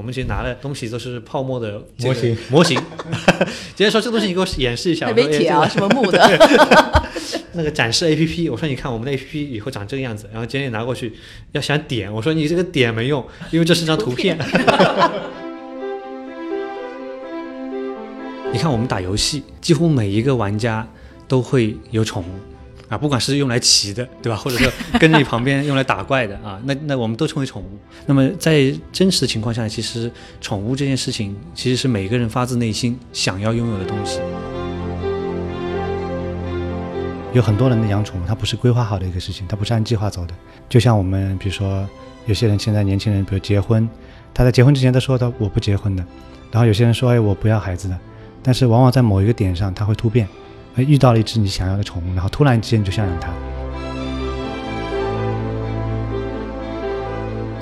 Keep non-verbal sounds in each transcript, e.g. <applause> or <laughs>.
我们其实拿的东西都是泡沫的模型，模型。<laughs> 直接说这东西你给我演示一下。没铁啊，什么木的？<laughs> 那个展示 A P P，我说你看我们的 A P P 以后长这个样子，然后今天拿过去要想点，我说你这个点没用，因为这是张图片。<laughs> 你看我们打游戏，几乎每一个玩家都会有宠物。啊，不管是用来骑的，对吧？或者说跟着你旁边用来打怪的啊，那那我们都称为宠物。那么在真实的情况下，其实宠物这件事情其实是每个人发自内心想要拥有的东西。有很多人的养宠物，它不是规划好的一个事情，它不是按计划走的。就像我们，比如说有些人现在年轻人，比如结婚，他在结婚之前他说他我不结婚的，然后有些人说哎我不要孩子的，但是往往在某一个点上他会突变。遇到了一只你想要的宠物，然后突然之间就想养它，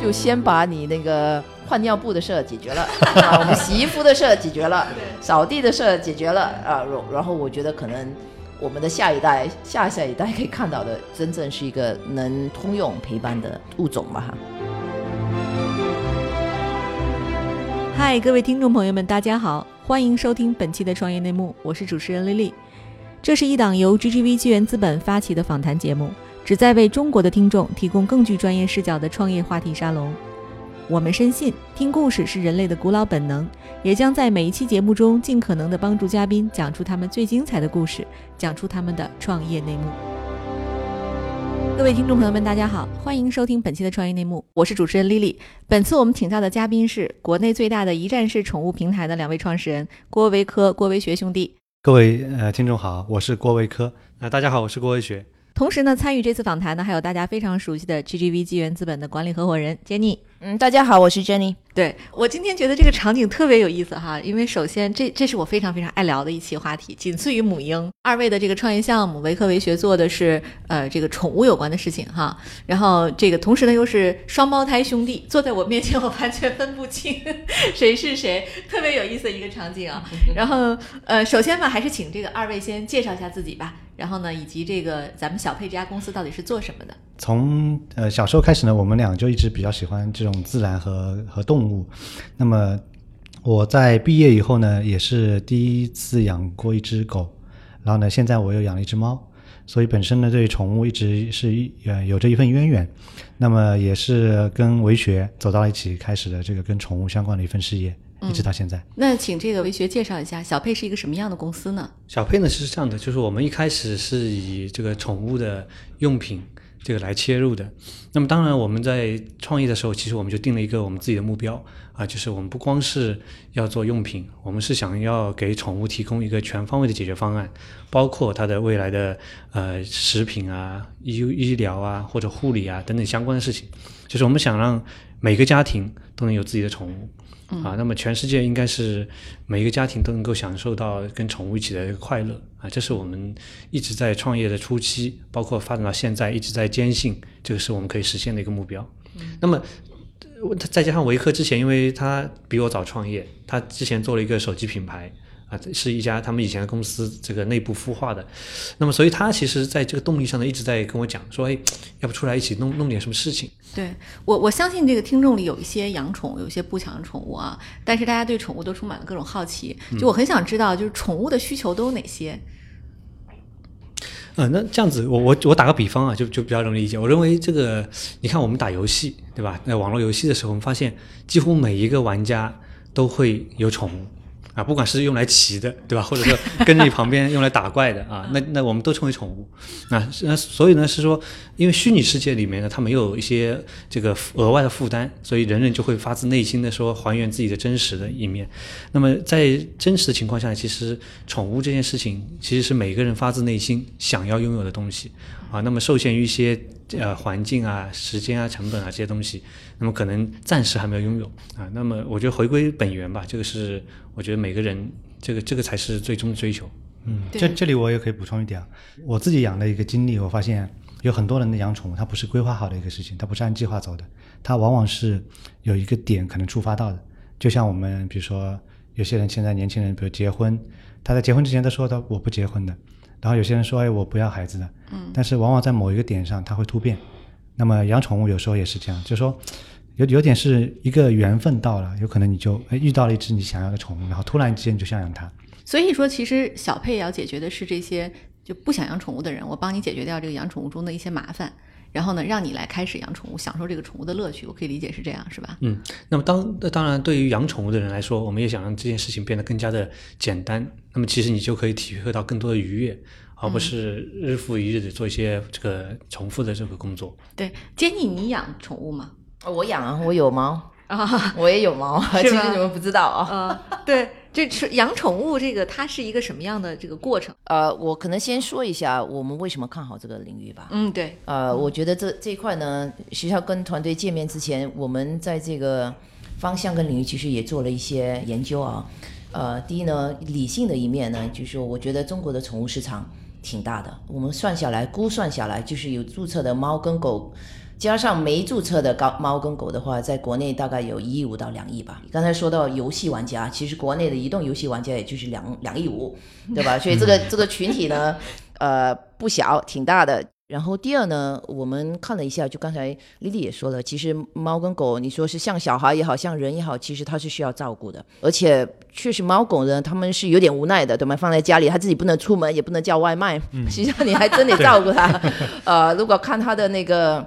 就先把你那个换尿布的事解决了，<laughs> 我们洗衣服的事解决了，扫地的事解决了啊，然然后我觉得可能我们的下一代、下下一代可以看到的，真正是一个能通用陪伴的物种吧哈。嗨，各位听众朋友们，大家好，欢迎收听本期的创业内幕，我是主持人丽丽。这是一档由 GGV 纪元资本发起的访谈节目，旨在为中国的听众提供更具专业视角的创业话题沙龙。我们深信，听故事是人类的古老本能，也将在每一期节目中尽可能的帮助嘉宾讲出他们最精彩的故事，讲出他们的创业内幕。各位听众朋友们，大家好，欢迎收听本期的创业内幕，我是主持人 Lily。本次我们请到的嘉宾是国内最大的一站式宠物平台的两位创始人郭维科、郭维学兄弟。各位呃听众好，我是郭维科。呃，大家好，我是郭维学。同时呢，参与这次访谈呢，还有大家非常熟悉的 GGV 纪元资本的管理合伙人 Jenny。嗯，大家好，我是 Jenny。对我今天觉得这个场景特别有意思哈，因为首先这这是我非常非常爱聊的一期话题，仅次于母婴。二位的这个创业项目维科维学做的是呃这个宠物有关的事情哈，然后这个同时呢又是双胞胎兄弟坐在我面前，我完全分不清谁是谁，特别有意思的一个场景啊。<laughs> 然后呃首先吧，还是请这个二位先介绍一下自己吧。然后呢，以及这个咱们小佩这家公司到底是做什么的？从呃小时候开始呢，我们俩就一直比较喜欢这种自然和和动物。那么我在毕业以后呢，也是第一次养过一只狗，然后呢，现在我又养了一只猫，所以本身呢，对宠物一直是呃有着一份渊源。那么也是跟维学走到了一起，开始了这个跟宠物相关的一份事业。一直到现在，那请这个维学介绍一下小佩是一个什么样的公司呢？小佩呢是这样的，就是我们一开始是以这个宠物的用品这个来切入的。那么当然我们在创业的时候，其实我们就定了一个我们自己的目标啊，就是我们不光是要做用品，我们是想要给宠物提供一个全方位的解决方案，包括它的未来的呃食品啊、医医疗啊或者护理啊等等相关的事情，就是我们想让每个家庭都能有自己的宠物。啊，那么全世界应该是每一个家庭都能够享受到跟宠物一起的一个快乐啊，这是我们一直在创业的初期，包括发展到现在一直在坚信这个是我们可以实现的一个目标。那么再加上维克之前，因为他比我早创业，他之前做了一个手机品牌。啊，是一家他们以前的公司这个内部孵化的，那么所以他其实在这个动力上呢，一直在跟我讲说，哎，要不出来一起弄弄点什么事情？对我，我相信这个听众里有一些养宠，有一些不养宠物啊，但是大家对宠物都充满了各种好奇，就我很想知道，就是宠物的需求都有哪些？嗯，那这样子，我我我打个比方啊，就就比较容易理解。我认为这个，你看我们打游戏，对吧？那网络游戏的时候，我们发现几乎每一个玩家都会有宠物。啊，不管是用来骑的，对吧？或者说跟着你旁边用来打怪的啊，那那我们都称为宠物。那那所以呢，是说，因为虚拟世界里面呢，它没有一些这个额外的负担，所以人人就会发自内心的说还原自己的真实的一面。那么在真实的情况下，其实宠物这件事情其实是每个人发自内心想要拥有的东西啊。那么受限于一些呃环境啊、时间啊、成本啊这些东西。那么可能暂时还没有拥有啊，那么我觉得回归本源吧，这个是我觉得每个人这个这个才是最终的追求。嗯，这这里我也可以补充一点，我自己养的一个经历，我发现有很多人的养宠物，它不是规划好的一个事情，它不是按计划走的，它往往是有一个点可能触发到的。就像我们比如说有些人现在年轻人，比如结婚，他在结婚之前他说他我不结婚的，然后有些人说哎我不要孩子的，嗯，但是往往在某一个点上它会突变。那么养宠物有时候也是这样，就是说。有有点是一个缘分到了，有可能你就哎遇到了一只你想要的宠物，然后突然之间你就想养它。所以说，其实小佩要解决的是这些就不想养宠物的人，我帮你解决掉这个养宠物中的一些麻烦，然后呢，让你来开始养宠物，享受这个宠物的乐趣。我可以理解是这样，是吧？嗯，那么当那当然，对于养宠物的人来说，我们也想让这件事情变得更加的简单。那么其实你就可以体会到更多的愉悦，而不是日复一日的做一些这个重复的这个工作。对，杰尼，你养宠物吗？我养啊，我有猫，啊，我也有猫，其实你们不知道啊。呃，对，这是养宠物这个它是一个什么样的这个过程？呃，我可能先说一下我们为什么看好这个领域吧。嗯，对，呃，我觉得这这一块呢，学校跟团队见面之前，我们在这个方向跟领域其实也做了一些研究啊。呃，第一呢，理性的一面呢，就是说，我觉得中国的宠物市场挺大的，我们算下来，估算下来，就是有注册的猫跟狗，加上没注册的高猫跟狗的话，在国内大概有一亿五到两亿吧。刚才说到游戏玩家，其实国内的移动游戏玩家也就是两两亿五，<laughs> 对吧？所以这个这个群体呢，呃，不小，挺大的。然后第二呢，我们看了一下，就刚才丽丽也说了，其实猫跟狗，你说是像小孩也好像人也好，其实它是需要照顾的，而且确实猫狗呢，他们是有点无奈的，对吗？放在家里，它自己不能出门，也不能叫外卖，实际上你还真得照顾它。<laughs> <laughs> 呃，如果看它的那个。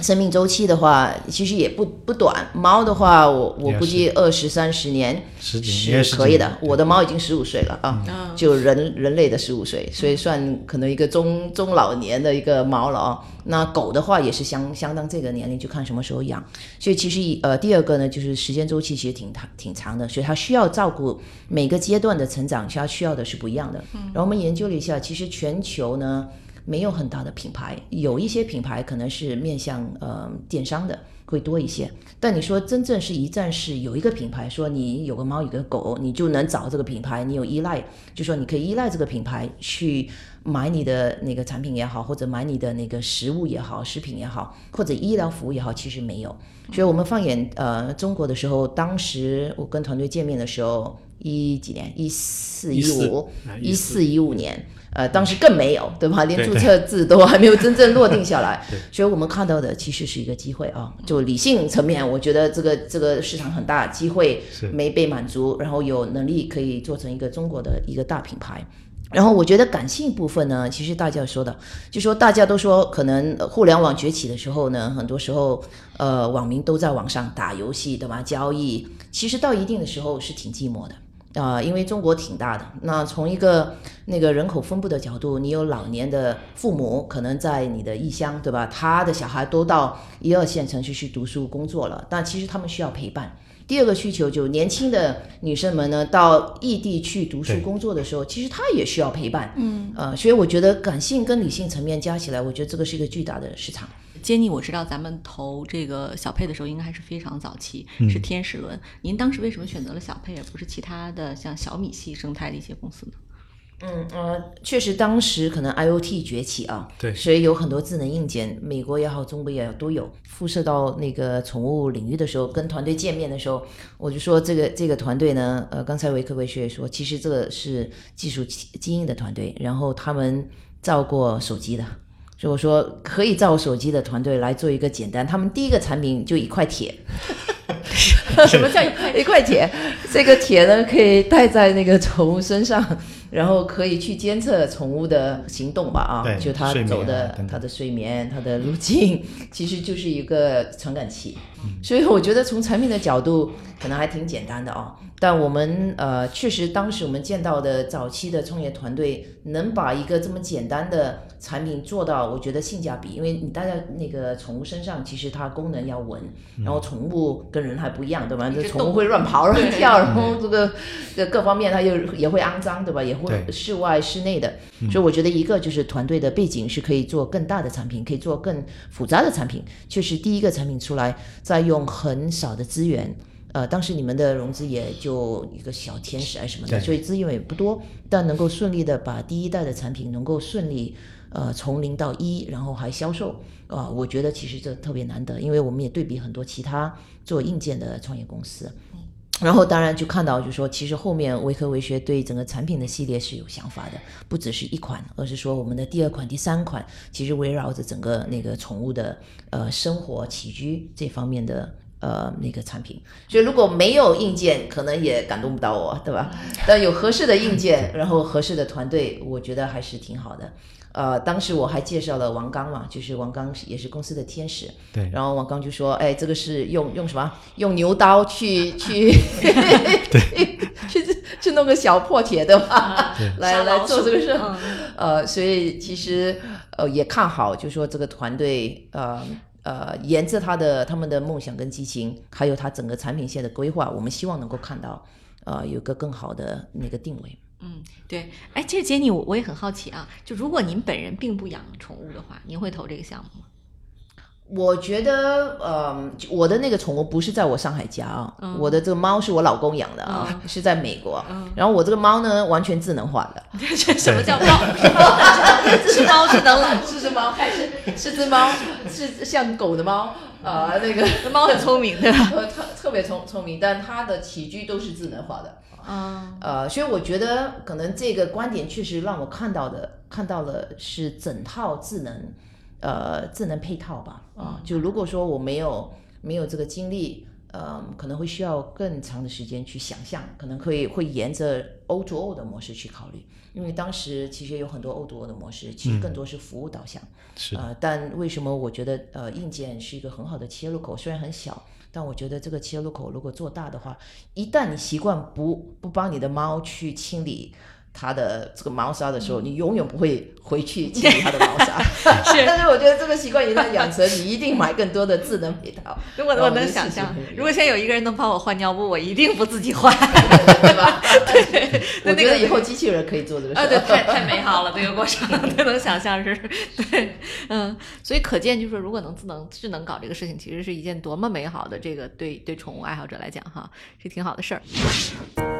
生命周期的话，其实也不不短。猫的话，我我估计二十三十年十几年也是十可以的。我的猫已经十五岁了啊，嗯就人人类的十五岁，所以算可能一个中中老年的一个猫了啊。那狗的话也是相相当这个年龄，就看什么时候养。所以其实呃，第二个呢，就是时间周期其实挺长挺长的，所以它需要照顾每个阶段的成长，它需要的是不一样的。然后我们研究了一下，其实全球呢。没有很大的品牌，有一些品牌可能是面向呃电商的会多一些。但你说真正是一站式，有一个品牌说你有个猫有个狗，你就能找这个品牌，你有依赖，就说你可以依赖这个品牌去买你的那个产品也好，或者买你的那个食物也好、食品也好，或者医疗服务也好，其实没有。所以我们放眼呃中国的时候，当时我跟团队见面的时候，一几年，一四一五啊一四一五年。呃，当时更没有，对吧？连注册制都还没有真正落定下来 <laughs> 对，所以我们看到的其实是一个机会啊。就理性层面，我觉得这个这个市场很大，机会没被满足，然后有能力可以做成一个中国的一个大品牌。然后我觉得感性部分呢，其实大家说的，就说大家都说，可能呃互联网崛起的时候呢，很多时候呃网民都在网上打游戏，对吧？交易，其实到一定的时候是挺寂寞的。啊、因为中国挺大的，那从一个那个人口分布的角度，你有老年的父母，可能在你的异乡，对吧？他的小孩都到一二线城市去读书工作了，但其实他们需要陪伴。第二个需求就年轻的女生们呢，到异地去读书工作的时候，其实她也需要陪伴。嗯，呃，所以我觉得感性跟理性层面加起来，我觉得这个是一个巨大的市场。杰尼，我知道咱们投这个小佩的时候，应该还是非常早期，嗯是天使轮。您当时为什么选择了小佩，而不是其他的像小米系生态的一些公司呢？嗯呃，确实当时可能 IOT 崛起啊，对所以有很多智能硬件，美国也好，中国也好都有。辐射到那个宠物领域的时候，跟团队见面的时候，我就说这个这个团队呢，呃，刚才维克维学也说，其实这个是技术精英的团队，然后他们造过手机的。所以我说可以造手机的团队来做一个简单，他们第一个产品就一块铁，<laughs> 什么叫一块铁，<laughs> 这个铁呢可以戴在那个宠物身上，然后可以去监测宠物的行动吧啊，就它走的它的睡眠、它的路径，其实就是一个传感器。所以我觉得从产品的角度可能还挺简单的啊，但我们呃确实当时我们见到的早期的创业团队能把一个这么简单的产品做到，我觉得性价比，因为你戴在那个宠物身上，其实它功能要稳，然后宠物跟人还不一样，对吧？这宠物会乱跑、乱跳，然后这个这各方面它又也会肮脏，对吧？也会室外、室内的，所以我觉得一个就是团队的背景是可以做更大的产品，可以做更复杂的产品。确实，第一个产品出来，再用很少的资源。呃，当时你们的融资也就一个小天使啊什么的，所以资源也不多，但能够顺利的把第一代的产品能够顺利呃从零到一，然后还销售啊、我觉得其实这特别难得，因为我们也对比很多其他做硬件的创业公司。然后当然就看到，就是说，其实后面维科维学对整个产品的系列是有想法的，不只是一款，而是说我们的第二款、第三款，其实围绕着整个那个宠物的呃生活起居这方面的呃那个产品。所以如果没有硬件，可能也感动不到我，对吧？但有合适的硬件，然后合适的团队，我觉得还是挺好的。呃，当时我还介绍了王刚嘛，就是王刚也是公司的天使。对，然后王刚就说：“哎，这个是用用什么？用牛刀去去 <laughs> <laughs> 去去弄个小破铁的嘛，<laughs> 来来做这个事。呃，所以其实呃也看好，就说这个团队呃呃沿着他的他们的梦想跟激情，还有他整个产品线的规划，我们希望能够看到呃有个更好的那个定位。”嗯，对，哎，其实杰尼，我我也很好奇啊，就如果您本人并不养宠物的话，您会投这个项目吗？我觉得，呃，我的那个宠物不是在我上海家啊，我的这个猫是我老公养的啊，是在美国。然后我这个猫呢，完全智能化的。<laughs> 什么叫猫？<laughs> 是只猫智能了？是只猫还是是只猫？是像狗的猫？啊，那个猫很聪明，对吧？<laughs> 特特别聪聪明，但它的起居都是智能化的。啊，呃，所以我觉得可能这个观点确实让我看到的看到了是整套智能，呃，智能配套吧。啊，就如果说我没有没有这个经历，呃，可能会需要更长的时间去想象，可能可以会沿着 O to O 的模式去考虑，因为当时其实有很多 to O 的模式，其实更多是服务导向。是。呃，但为什么我觉得呃硬件是一个很好的切入口？虽然很小。但我觉得这个切路口如果做大的话，一旦你习惯不不帮你的猫去清理它的这个猫砂的时候，你永远不会回去清理它的猫砂。<laughs> <laughs> 是，但是我觉得这个习惯一旦养成，你一定买更多的智能配套。<laughs> 如果我能想象，如果现在有一个人能帮我换尿布，我一定不自己换，对吧？对，我觉得以后机器人可以做这个事。啊，对，太太美好了，这个过程，都能想象是。对，嗯，所以可见，就是说如果能智能智能搞这个事情，其实是一件多么美好的这个对对宠物爱好者来讲哈，是挺好的事儿。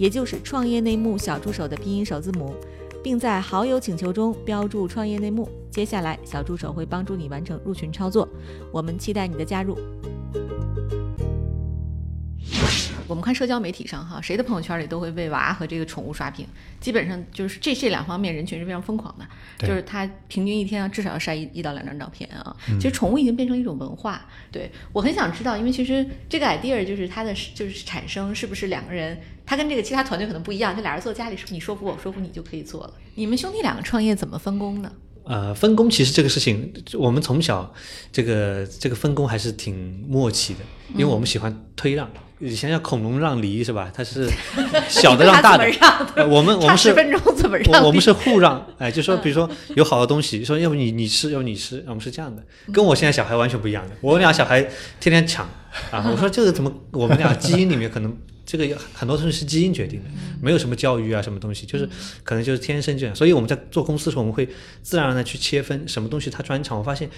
也就是创业内幕小助手的拼音首字母，并在好友请求中标注“创业内幕”。接下来，小助手会帮助你完成入群操作。我们期待你的加入。我们看社交媒体上哈，谁的朋友圈里都会为娃和这个宠物刷屏，基本上就是这这两方面人群是非常疯狂的，就是他平均一天至少要晒一一到两张照片啊。其实宠物已经变成一种文化。对我很想知道，因为其实这个 idea 就是它的就是产生是不是两个人，他跟这个其他团队可能不一样，就俩人坐家里，你说服我说服你就可以做了。你们兄弟两个创业怎么分工呢？呃，分工其实这个事情，我们从小这个这个分工还是挺默契的，因为我们喜欢推让。以前叫恐龙让梨是吧？它是 <laughs> 小的让大的。我们我们是十分钟怎么让？我们是互让，哎，就说比如说有好的东西，说要不你你吃，要不你吃，我们是这样的。跟我现在小孩完全不一样的，我俩小孩天天抢啊！我说这个怎么？我们俩基因里面可能这个很多东西是基因决定的，没有什么教育啊，什么东西，就是可能就是天生这样。所以我们在做公司的时候，我们会自然而然去切分什么东西他专长。我发现，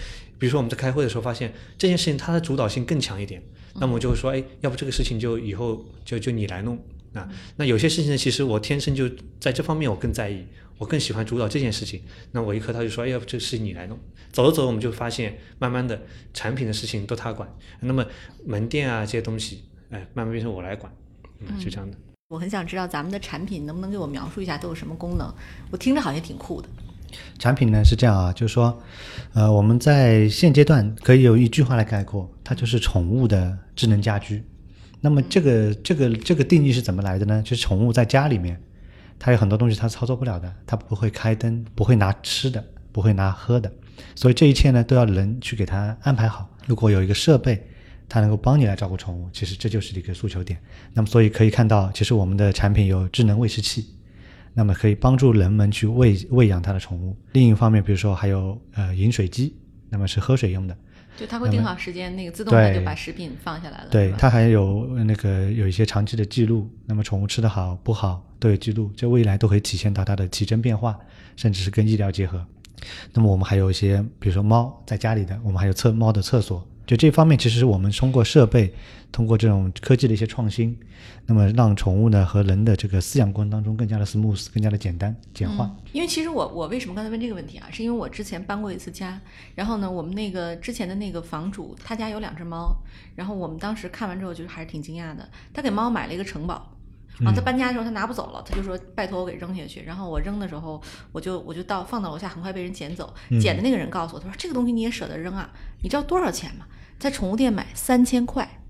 比如说我们在开会的时候，发现这件事情它的主导性更强一点。那么我就会说，哎，要不这个事情就以后就就你来弄啊？那有些事情呢，其实我天生就在这方面我更在意，我更喜欢主导这件事情。那我一和他就说，哎，要不这个事情你来弄。走着走着，我们就发现，慢慢的产品的事情都他管，那么门店啊这些东西，哎，慢慢变成我来管，嗯，就这样的。我很想知道咱们的产品能不能给我描述一下都有什么功能？我听着好像挺酷的。产品呢是这样啊，就是说，呃，我们在现阶段可以有一句话来概括，它就是宠物的智能家居。那么这个这个这个定义是怎么来的呢？就是宠物在家里面，它有很多东西它操作不了的，它不会开灯，不会拿吃的，不会拿喝的，所以这一切呢都要人去给它安排好。如果有一个设备，它能够帮你来照顾宠物，其实这就是一个诉求点。那么所以可以看到，其实我们的产品有智能喂食器。那么可以帮助人们去喂喂养它的宠物。另一方面，比如说还有呃饮水机，那么是喝水用的。就它会定好时间，那个自动的就把食品放下来了。对，它还有那个有一些长期的记录，那么宠物吃的好不好都有记录，这未来都可以体现到它的体征变化，甚至是跟医疗结合。那么我们还有一些，比如说猫在家里的，我们还有厕猫的厕所，就这方面，其实我们通过设备，通过这种科技的一些创新，那么让宠物呢和人的这个饲养过程当中更加的 smooth，更加的简单简化。因为其实我我为什么刚才问这个问题啊？是因为我之前搬过一次家，然后呢，我们那个之前的那个房主他家有两只猫，然后我们当时看完之后就是还是挺惊讶的，他给猫买了一个城堡。啊，他搬家的时候他拿不走了，他就说拜托我给扔下去。然后我扔的时候，我就我就到放到楼下，很快被人捡走。捡的那个人告诉我，他说这个东西你也舍得扔啊？你知道多少钱吗？在宠物店买三千块，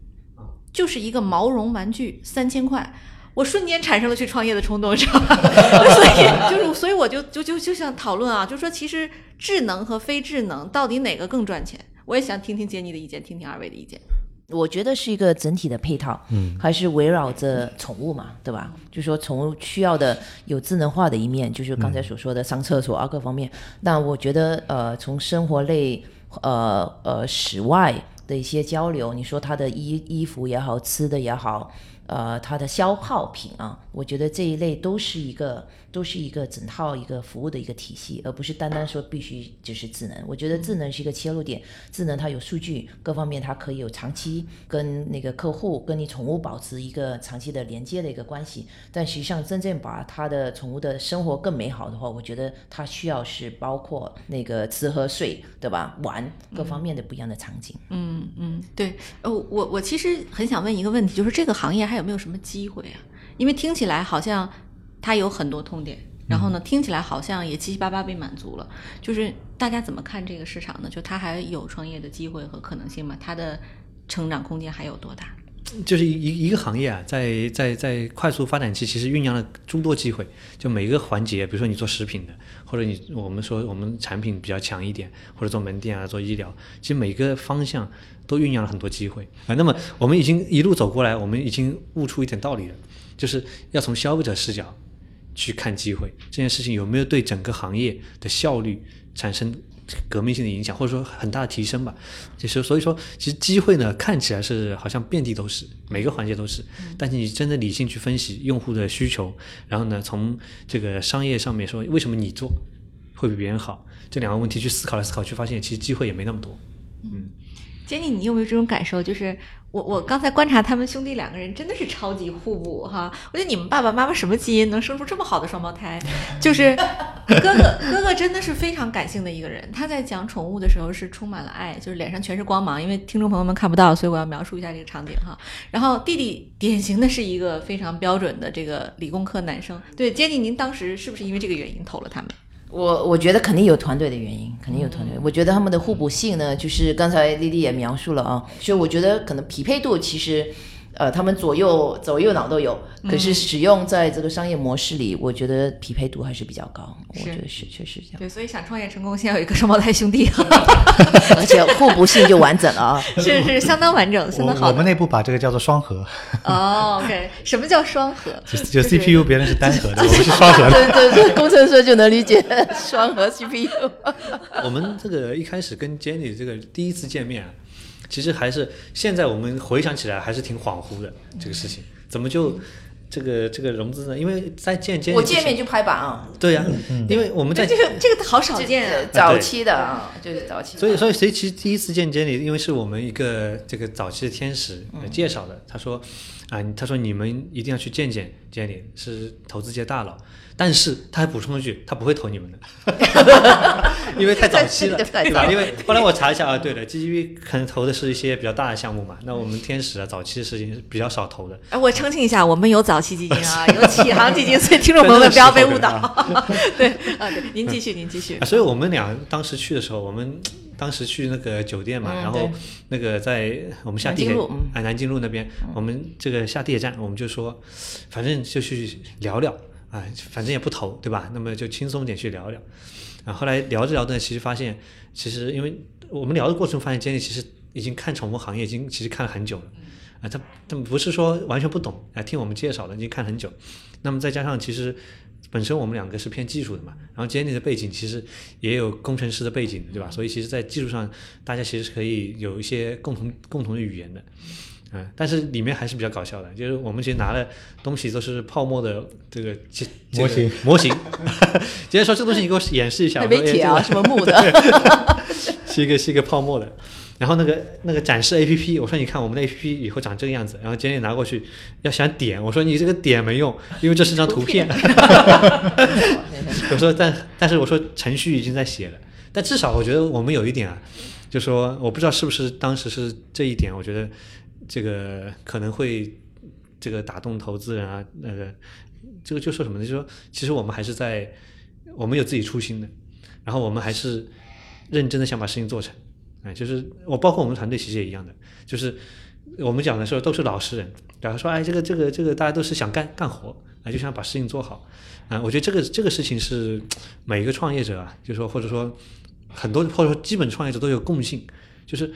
就是一个毛绒玩具，三千块。我瞬间产生了去创业的冲动，知道吗？<laughs> 所以就是，所以我就就就就想讨论啊，就说其实智能和非智能到底哪个更赚钱？我也想听听杰尼的意见，听听二位的意见。我觉得是一个整体的配套，嗯，还是围绕着宠物嘛，对吧？就说宠物需要的有智能化的一面，就是刚才所说的上厕所啊各方面。那我觉得，呃，从生活类，呃呃，室外的一些交流，你说它的衣衣服也好，吃的也好。呃，它的消耗品啊，我觉得这一类都是一个，都是一个整套一个服务的一个体系，而不是单单说必须就是智能。我觉得智能是一个切入点，智能它有数据，各方面它可以有长期跟那个客户、跟你宠物保持一个长期的连接的一个关系。但实际上，真正把它的宠物的生活更美好的话，我觉得它需要是包括那个吃喝睡，对吧？玩各方面的不一样的场景。嗯嗯，对。呃，我我其实很想问一个问题，就是这个行业还有没有什么机会啊？因为听起来好像它有很多痛点，然后呢，听起来好像也七七八八被满足了。就是大家怎么看这个市场呢？就它还有创业的机会和可能性吗？它的成长空间还有多大？就是一一个行业啊，在在在快速发展期，其实酝酿了诸多机会。就每一个环节，比如说你做食品的，或者你我们说我们产品比较强一点，或者做门店啊，做医疗，其实每个方向都酝酿了很多机会啊。那么我们已经一路走过来，我们已经悟出一点道理了，就是要从消费者视角去看机会，这件事情有没有对整个行业的效率产生。革命性的影响，或者说很大的提升吧。其实，所以说，其实机会呢，看起来是好像遍地都是，每个环节都是。但是你真的理性去分析用户的需求，然后呢，从这个商业上面说，为什么你做会比别人好，这两个问题去思考来思考去，发现其实机会也没那么多。嗯，，Jenny，，你有没有这种感受？就是我我刚才观察他们兄弟两个人真的是超级互补哈。我觉得你们爸爸妈妈什么基因能生出这么好的双胞胎？就是 <laughs> 哥哥哥哥真的是非常感性的一个人，他在讲宠物的时候是充满了爱，就是脸上全是光芒。因为听众朋友们看不到，所以我要描述一下这个场景哈。然后弟弟典型的是一个非常标准的这个理工科男生。对，杰尼，您当时是不是因为这个原因投了他们？我我觉得肯定有团队的原因，肯定有团队。我觉得他们的互补性呢，就是刚才丽丽也描述了啊，所以我觉得可能匹配度其实，呃，他们左右左右脑都有，可是使用在这个商业模式里，我觉得匹配度还是比较高。我觉得是确实这样。对，所以想创业成功，先要有一个双胞胎兄弟，<laughs> 而且互补性就完整了啊，<laughs> 是是相当完整，相当好。我们内部把这个叫做双核。哦，OK，什么叫双核？就就 CPU 别人是单核的，我们是双核的。对对对，工程师就能理解双核 CPU。我们这个一开始跟 Jenny 这个第一次见面啊，其实还是现在我们回想起来还是挺恍惚的这个事情，怎么就这个这个融资呢？因为在见 Jenny，我见面就拍板啊，对呀、因为我们在这个这个好少见啊。早期的啊，就是早期。所以，所以，谁其实第一次见 Jenny，因为是我们一个这个早期的天使呃介绍的。他说，啊，他说你们一定要去见见 Jenny，是投资界大佬。但是他还补充了一句，他不会投你们的，<laughs> 因为太早期了，太对吧？因为后来我查一下啊，对了，GGV 可能投的是一些比较大的项目嘛，那我们天使啊，早期的事情是比较少投的。哎，我澄清一下，我们有早期基金啊，<laughs> 有启航基金，所以听众朋友们不要被误导。<laughs> 对啊，对，您继续，您继续啊，。所以我们俩当时去的时候，我们当时去那个酒店嘛，嗯然后那个在我们下地铁南京路嗯啊南京路那边，我们这个下地铁站，我们就说，反正就去聊聊啊，反正也不投，对吧？那么就轻松点去聊聊。啊，后来聊着聊着，其实发现，其实因为我们聊的过程发现，，Jenny 其实已经看宠物行业已经其实看了很久了。啊，他他不是说完全不懂，啊，听我们介绍的已经看很久。那么再加上其实本身我们两个是偏技术的嘛，然后 Jenny 的背景其实也有工程师的背景，对吧？所以其实，在技术上大家其实是可以有一些共同共同的语言的。嗯，但是里面还是比较搞笑的，就是我们其实拿的东西都是泡沫的这个模型模型。直接 <laughs> 说这东西你给我演示一下，我说没铁啊，哎 <laughs> 什么木的，这 <laughs> 个是一个是一个泡沫的。然后那个那个展示 A P P，我说你看我们的 A P P 以后长这个样子，然后今天拿过去要想点，我说你这个点没用，因为这是张图片。我说但但是我说程序已经在写了，但至少我觉得我们有一点啊，就说我不知道是不是当时是这一点，我觉得这个可能会这个打动投资人啊，那个这个就说什么呢？就说其实我们还是在我们有自己初心的，然后我们还是认真的想把事情做成。哎，就是我包括我们团队其实也一样的，就是我们讲的时候都是老实人，然后说哎这个这个这个大家都是想干干活，啊就想把事情做好，啊我觉得这个这个事情是每一个创业者啊，就说或者说很多或者说基本创业者都有共性，就是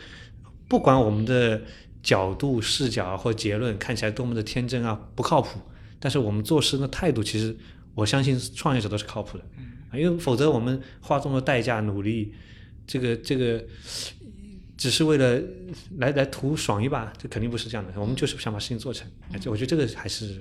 不管我们的角度视角或结论看起来多么的天真啊不靠谱，但是我们做事的态度其实我相信创业者都是靠谱的，啊因为否则我们花这么多代价努力。这个这个只是为了来来图爽一把，这肯定不是这样的。我们就是想把事情做成。就我觉得这个还是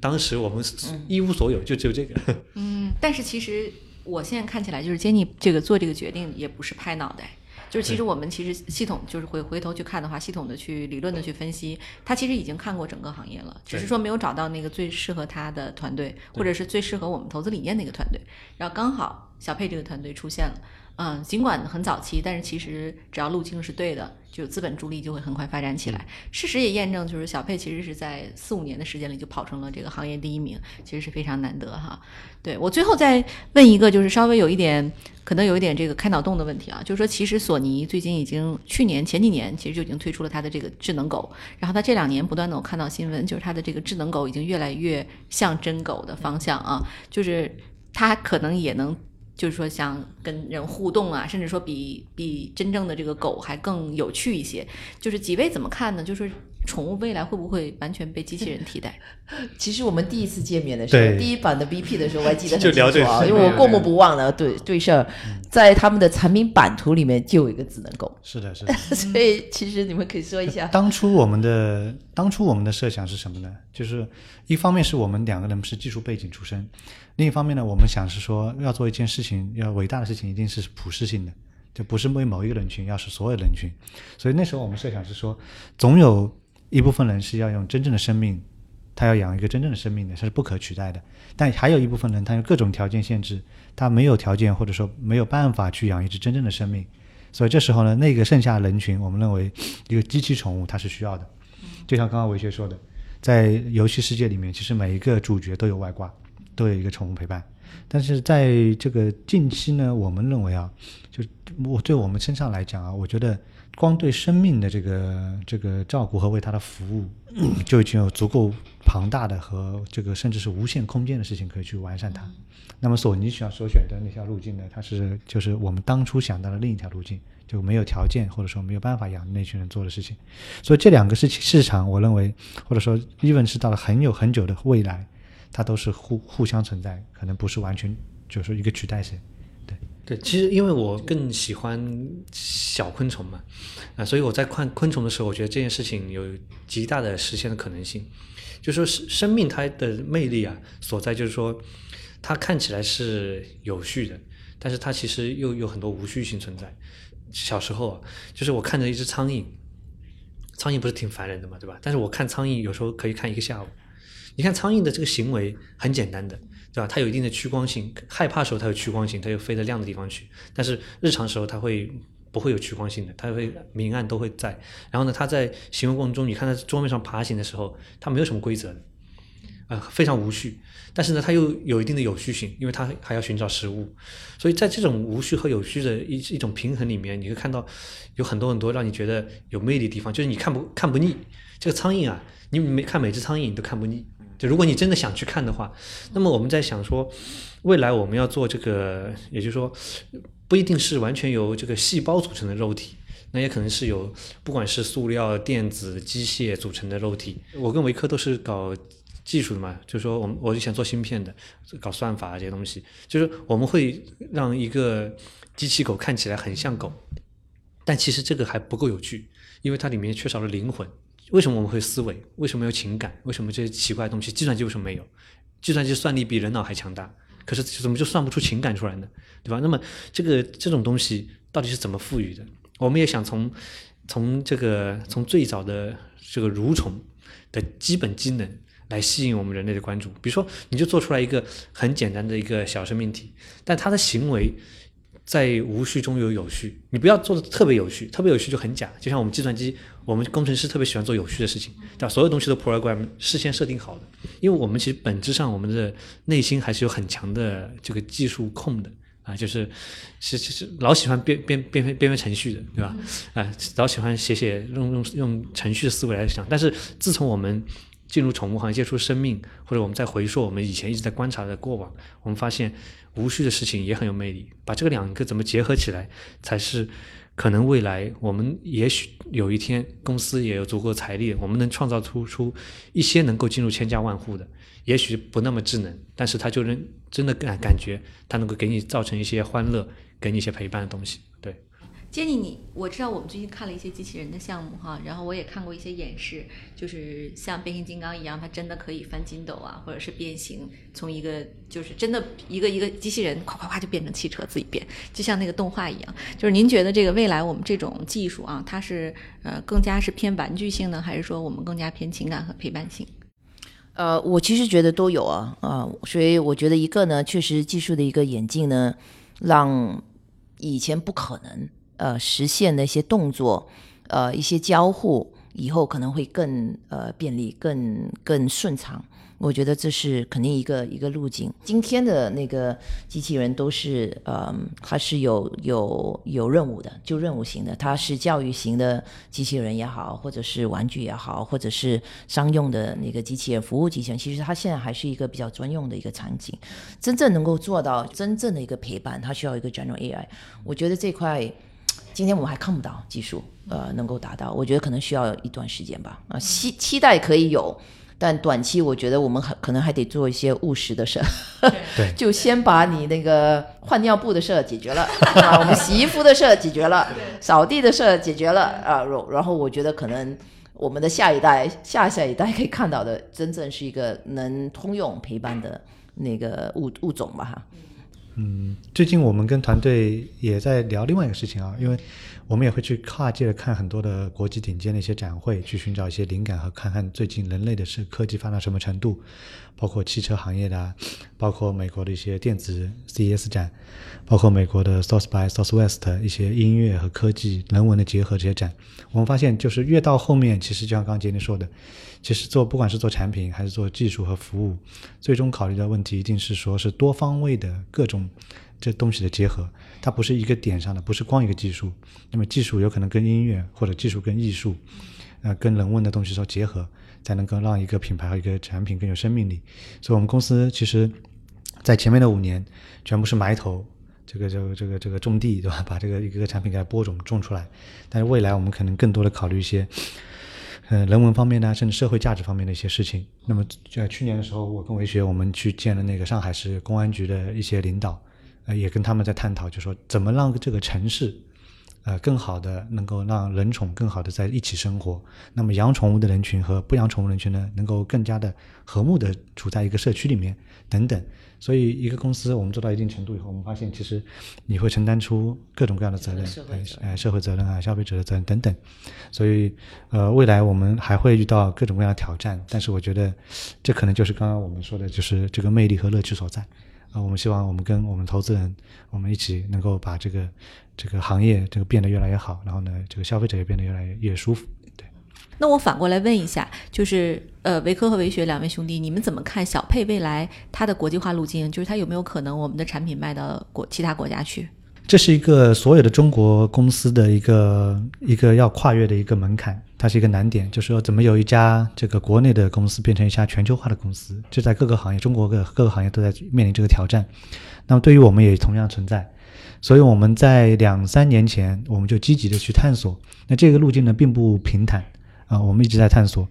当时我们一无所有，就只有这个。嗯，但是其实我现在看起来，就是 Jenny 这个做这个决定也不是拍脑袋，就是其实我们其实系统就是回回头去看的话，系统的去理论的去分析，他其实已经看过整个行业了，只是说没有找到那个最适合他的团队，或者是最适合我们投资理念的一个团队。然后刚好小佩这个团队出现了。嗯，尽管很早期，但是其实只要路径是对的，就资本助力就会很快发展起来。事实也验证，就是小佩其实是在四五年的时间里就跑成了这个行业第一名，其实是非常难得哈。对我最后再问一个，就是稍微有一点可能有一点这个开脑洞的问题啊，就是说其实索尼最近已经去年前几年其实就已经推出了它的这个智能狗，然后它这两年不断的我看到新闻，就是它的这个智能狗已经越来越像真狗的方向啊，就是它可能也能。就是说，想跟人互动啊，甚至说比比真正的这个狗还更有趣一些。就是几位怎么看呢？就是宠物未来会不会完全被机器人替代？<laughs> 其实我们第一次见面的时候，第一版的 BP 的时候，我还记得很清楚啊，因为我过目不忘的对对事儿，在他们的产品版图里面就有一个智能狗。是的，是的。<laughs> 所以其实你们可以说一下，<laughs> 当初我们的当初我们的设想是什么呢？就是一方面是我们两个人是技术背景出身。另一方面呢，我们想是说，要做一件事情，要伟大的事情，一定是普适性的，就不是为某一个人群，要是所有人群。所以那时候我们设想是说，总有一部分人是要用真正的生命，他要养一个真正的生命的，它是不可取代的。但还有一部分人，他用各种条件限制，他没有条件或者说没有办法去养一只真正的生命。所以这时候呢，那个剩下人群，我们认为一个机器宠物它是需要的。就像刚刚维学说的，在游戏世界里面，其实每一个主角都有外挂。都有一个宠物陪伴，但是在这个近期呢，我们认为啊，就我对我们身上来讲啊，我觉得光对生命的这个这个照顾和为它的服务，就已经有足够庞大的和这个甚至是无限空间的事情可以去完善它。那么索尼想所选的那条路径呢，它是就是我们当初想到的另一条路径，就没有条件或者说没有办法养那群人做的事情。所以这两个事情市场，我认为或者说 even 是到了很有很久的未来。它都是互互相存在，可能不是完全就是说一个取代谁，对。其实因为我更喜欢小昆虫嘛，啊，所以我在看昆虫的时候，我觉得这件事情有极大的实现的可能性。就说生生命它的魅力啊，所在就是说它看起来是有序的，但是它其实又有很多无序性存在。小时候啊，就是我看着一只苍蝇，苍蝇不是挺烦人的嘛，对吧？但是我看苍蝇有时候可以看一个下午。你看苍蝇的这个行为很简单的，对吧？它有一定的趋光性，害怕时候它有趋光性，它就飞到亮的地方去。但是日常时候它会不会有趋光性的？它会明暗都会在。然后呢，它在行为过程中，你看它桌面上爬行的时候，它没有什么规则，啊，非常无序。但是呢，它又有一定的有序性，因为它还要寻找食物。所以在这种无序和有序的一一种平衡里面，你会看到有很多很多让你觉得有魅力的地方，就是你看不看不腻。这个苍蝇啊，你没看每只苍蝇你都看不腻。就如果你真的想去看的话，那么我们在想说，未来我们要做这个，也就是说，不一定是完全由这个细胞组成的肉体，那也可能是由不管是塑料、电子、机械组成的肉体。我跟维科都是搞技术的嘛，就是说我们我就想做芯片的，搞算法这些东西，就是我们会让一个机器狗看起来很像狗，但其实这个还不够有趣，因为它里面缺少了灵魂。为什么我们会思维？为什么有情感？为什么这些奇怪的东西？计算机为什么没有？计算机算力比人脑还强大，可是怎么就算不出情感出来呢？对吧？那么这个这种东西到底是怎么赋予的？我们也想从从这个从最早的这个蠕虫的基本机能来吸引我们人类的关注。比如说，你就做出来一个很简单的一个小生命体，但它的行为在无序中有有序。你不要做的特别有序，特别有序就很假。就像我们计算机，我们工程师特别喜欢做有序的事情，对吧？所有东西都 program 事先设定好的，因为我们其实本质上我们的内心还是有很强的这个技术控的。啊，就是是其实老喜欢编编编编编程序的，对吧？啊，老喜欢写写用用用程序的思维来想。但是自从我们进入宠物行业，接触生命，或者我们在回溯我们以前一直在观察的过往，我们发现无序的事情也很有魅力。把这个两个怎么结合起来，才是可能未来我们也许有一天公司也有足够财力，我们能创造出出一些能够进入千家万户的。也许不那么智能，但是它就能真的感感觉，它能够给你造成一些欢乐，给你一些陪伴的东西。对，Jenny，你我知道我们最近看了一些机器人的项目哈，然后我也看过一些演示，就是像变形金刚一样，它真的可以翻筋斗啊，或者是变形，从一个就是真的一个一个机器人，夸夸夸就变成汽车自己变，就像那个动画一样。就是您觉得这个未来我们这种技术啊，它是呃更加是偏玩具性的，还是说我们更加偏情感和陪伴性？呃，我其实觉得都有啊，啊，所以我觉得一个呢，确实技术的一个演进呢，让以前不可能呃实现的一些动作，呃一些交互，以后可能会更呃便利，更更顺畅。我觉得这是肯定一个一个路径。今天的那个机器人都是，呃，它是有有有任务的，就任务型的。它是教育型的机器人也好，或者是玩具也好，或者是商用的那个机器人、服务机器人。其实它现在还是一个比较专用的一个场景。真正能够做到真正的一个陪伴，它需要一个 general AI。我觉得这块今天我们还看不到技术，呃，能够达到。我觉得可能需要一段时间吧。啊，期期待可以有。但短期我觉得我们还可能还得做一些务实的事，对，<laughs> 就先把你那个换尿布的事解决了 <laughs> 啊，我们洗衣服的事解决了，扫地的事解决了啊，然然后我觉得可能我们的下一代、下下一代可以看到的，真正是一个能通用陪伴的那个物物种吧哈。嗯，最近我们跟团队也在聊另外一个事情啊，因为。我们也会去跨界的看很多的国际顶尖的一些展会，去寻找一些灵感和看看最近人类的是科技发展什么程度，包括汽车行业的，包括美国的一些电子 CES 展，包括美国的 South by Southwest 一些音乐和科技人文的结合这些展。我们发现，就是越到后面，其实就像刚刚杰尼说的，其实做不管是做产品还是做技术和服务，最终考虑的问题一定是说是多方位的各种这东西的结合。它不是一个点上的，不是光一个技术。那么技术有可能跟音乐，或者技术跟艺术，呃，跟人文的东西说结合，才能够让一个品牌和一个产品更有生命力。所以，我们公司其实，在前面的五年，全部是埋头这个这个这个这个种地，对吧？把这个一个个产品给它播种种出来。但是未来，我们可能更多的考虑一些，呃，人文方面呢，甚至社会价值方面的一些事情。那么，在去年的时候，我跟韦学我们去见了那个上海市公安局的一些领导。呃，也跟他们在探讨，就说怎么让这个城市，呃，更好的能够让人宠更好的在一起生活。那么养宠物的人群和不养宠物人群呢，能够更加的和睦的处在一个社区里面等等。所以一个公司我们做到一定程度以后，我们发现其实你会承担出各种各样的责任，哎，社会责任啊，消费者的责任等等。所以呃，未来我们还会遇到各种各样的挑战，但是我觉得这可能就是刚刚我们说的，就是这个魅力和乐趣所在。啊，我们希望我们跟我们投资人，我们一起能够把这个这个行业这个变得越来越好，然后呢，这个消费者也变得越来越越舒服。对。那我反过来问一下，就是呃，维科和维学两位兄弟，你们怎么看小佩未来它的国际化路径？就是它有没有可能我们的产品卖到国其他国家去？这是一个所有的中国公司的一个一个要跨越的一个门槛。它是一个难点，就是说怎么有一家这个国内的公司变成一家全球化的公司，这在各个行业，中国各各个行业都在面临这个挑战。那么对于我们也同样存在，所以我们在两三年前我们就积极的去探索。那这个路径呢并不平坦啊，我们一直在探索。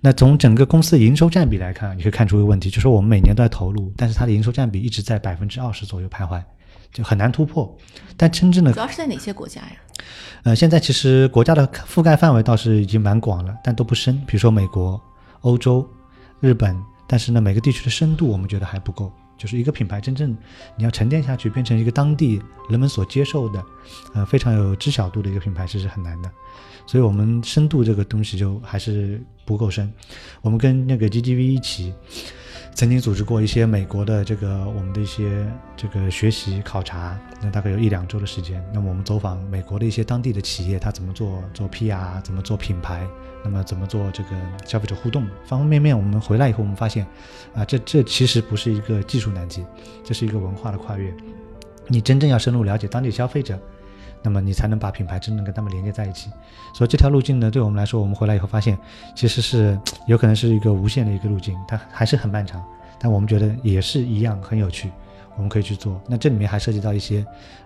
那从整个公司营收占比来看，你可以看出一个问题，就是说我们每年都在投入，但是它的营收占比一直在百分之二十左右徘徊。就很难突破，但真正的主要是在哪些国家呀？呃，现在其实国家的覆盖范围倒是已经蛮广了，但都不深。比如说美国、欧洲、日本，但是呢，每个地区的深度我们觉得还不够。就是一个品牌真正你要沉淀下去，变成一个当地人们所接受的，呃，非常有知晓度的一个品牌，这是很难的。所以，我们深度这个东西就还是不够深。我们跟那个 GGV 一起，曾经组织过一些美国的这个我们的一些这个学习考察，那大概有一两周的时间。那么，我们走访美国的一些当地的企业，它怎么做做 PR，怎么做品牌，那么怎么做这个消费者互动，方方面面。我们回来以后，我们发现，啊，这这其实不是一个技术难题，这是一个文化的跨越。你真正要深入了解当地消费者。那么你才能把品牌真正跟他们连接在一起，所以这条路径呢，对我们来说，我们回来以后发现，其实是有可能是一个无限的一个路径，它还是很漫长，但我们觉得也是一样很有趣，我们可以去做。那这里面还涉及到一些，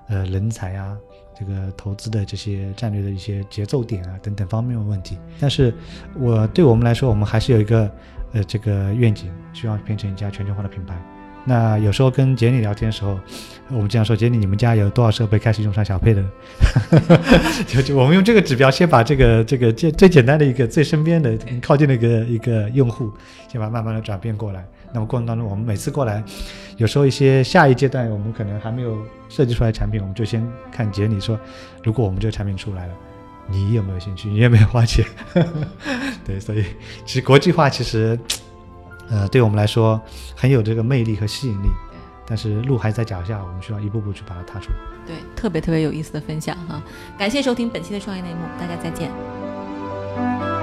呃，人才啊，这个投资的这些战略的一些节奏点啊等等方面的问题。但是我对我们来说，我们还是有一个，呃，这个愿景，希望变成一家全球化的品牌。那有时候跟杰尼聊天的时候，我们经常说：“杰尼，你们家有多少设备开始用上小佩的？” <laughs> 就就我们用这个指标，先把这个这个最最简单的一个最身边的靠近的一个一个用户，先把慢慢的转变过来。那么过程当中，我们每次过来，有时候一些下一阶段我们可能还没有设计出来产品，我们就先看杰尼说：“如果我们这个产品出来了，你有没有兴趣？你有没有花钱？” <laughs> 对，所以其实国际化其实。呃，对我们来说很有这个魅力和吸引力，但是路还在脚下，我们需要一步步去把它踏出来。对，特别特别有意思的分享哈，感谢收听本期的创业内幕，大家再见。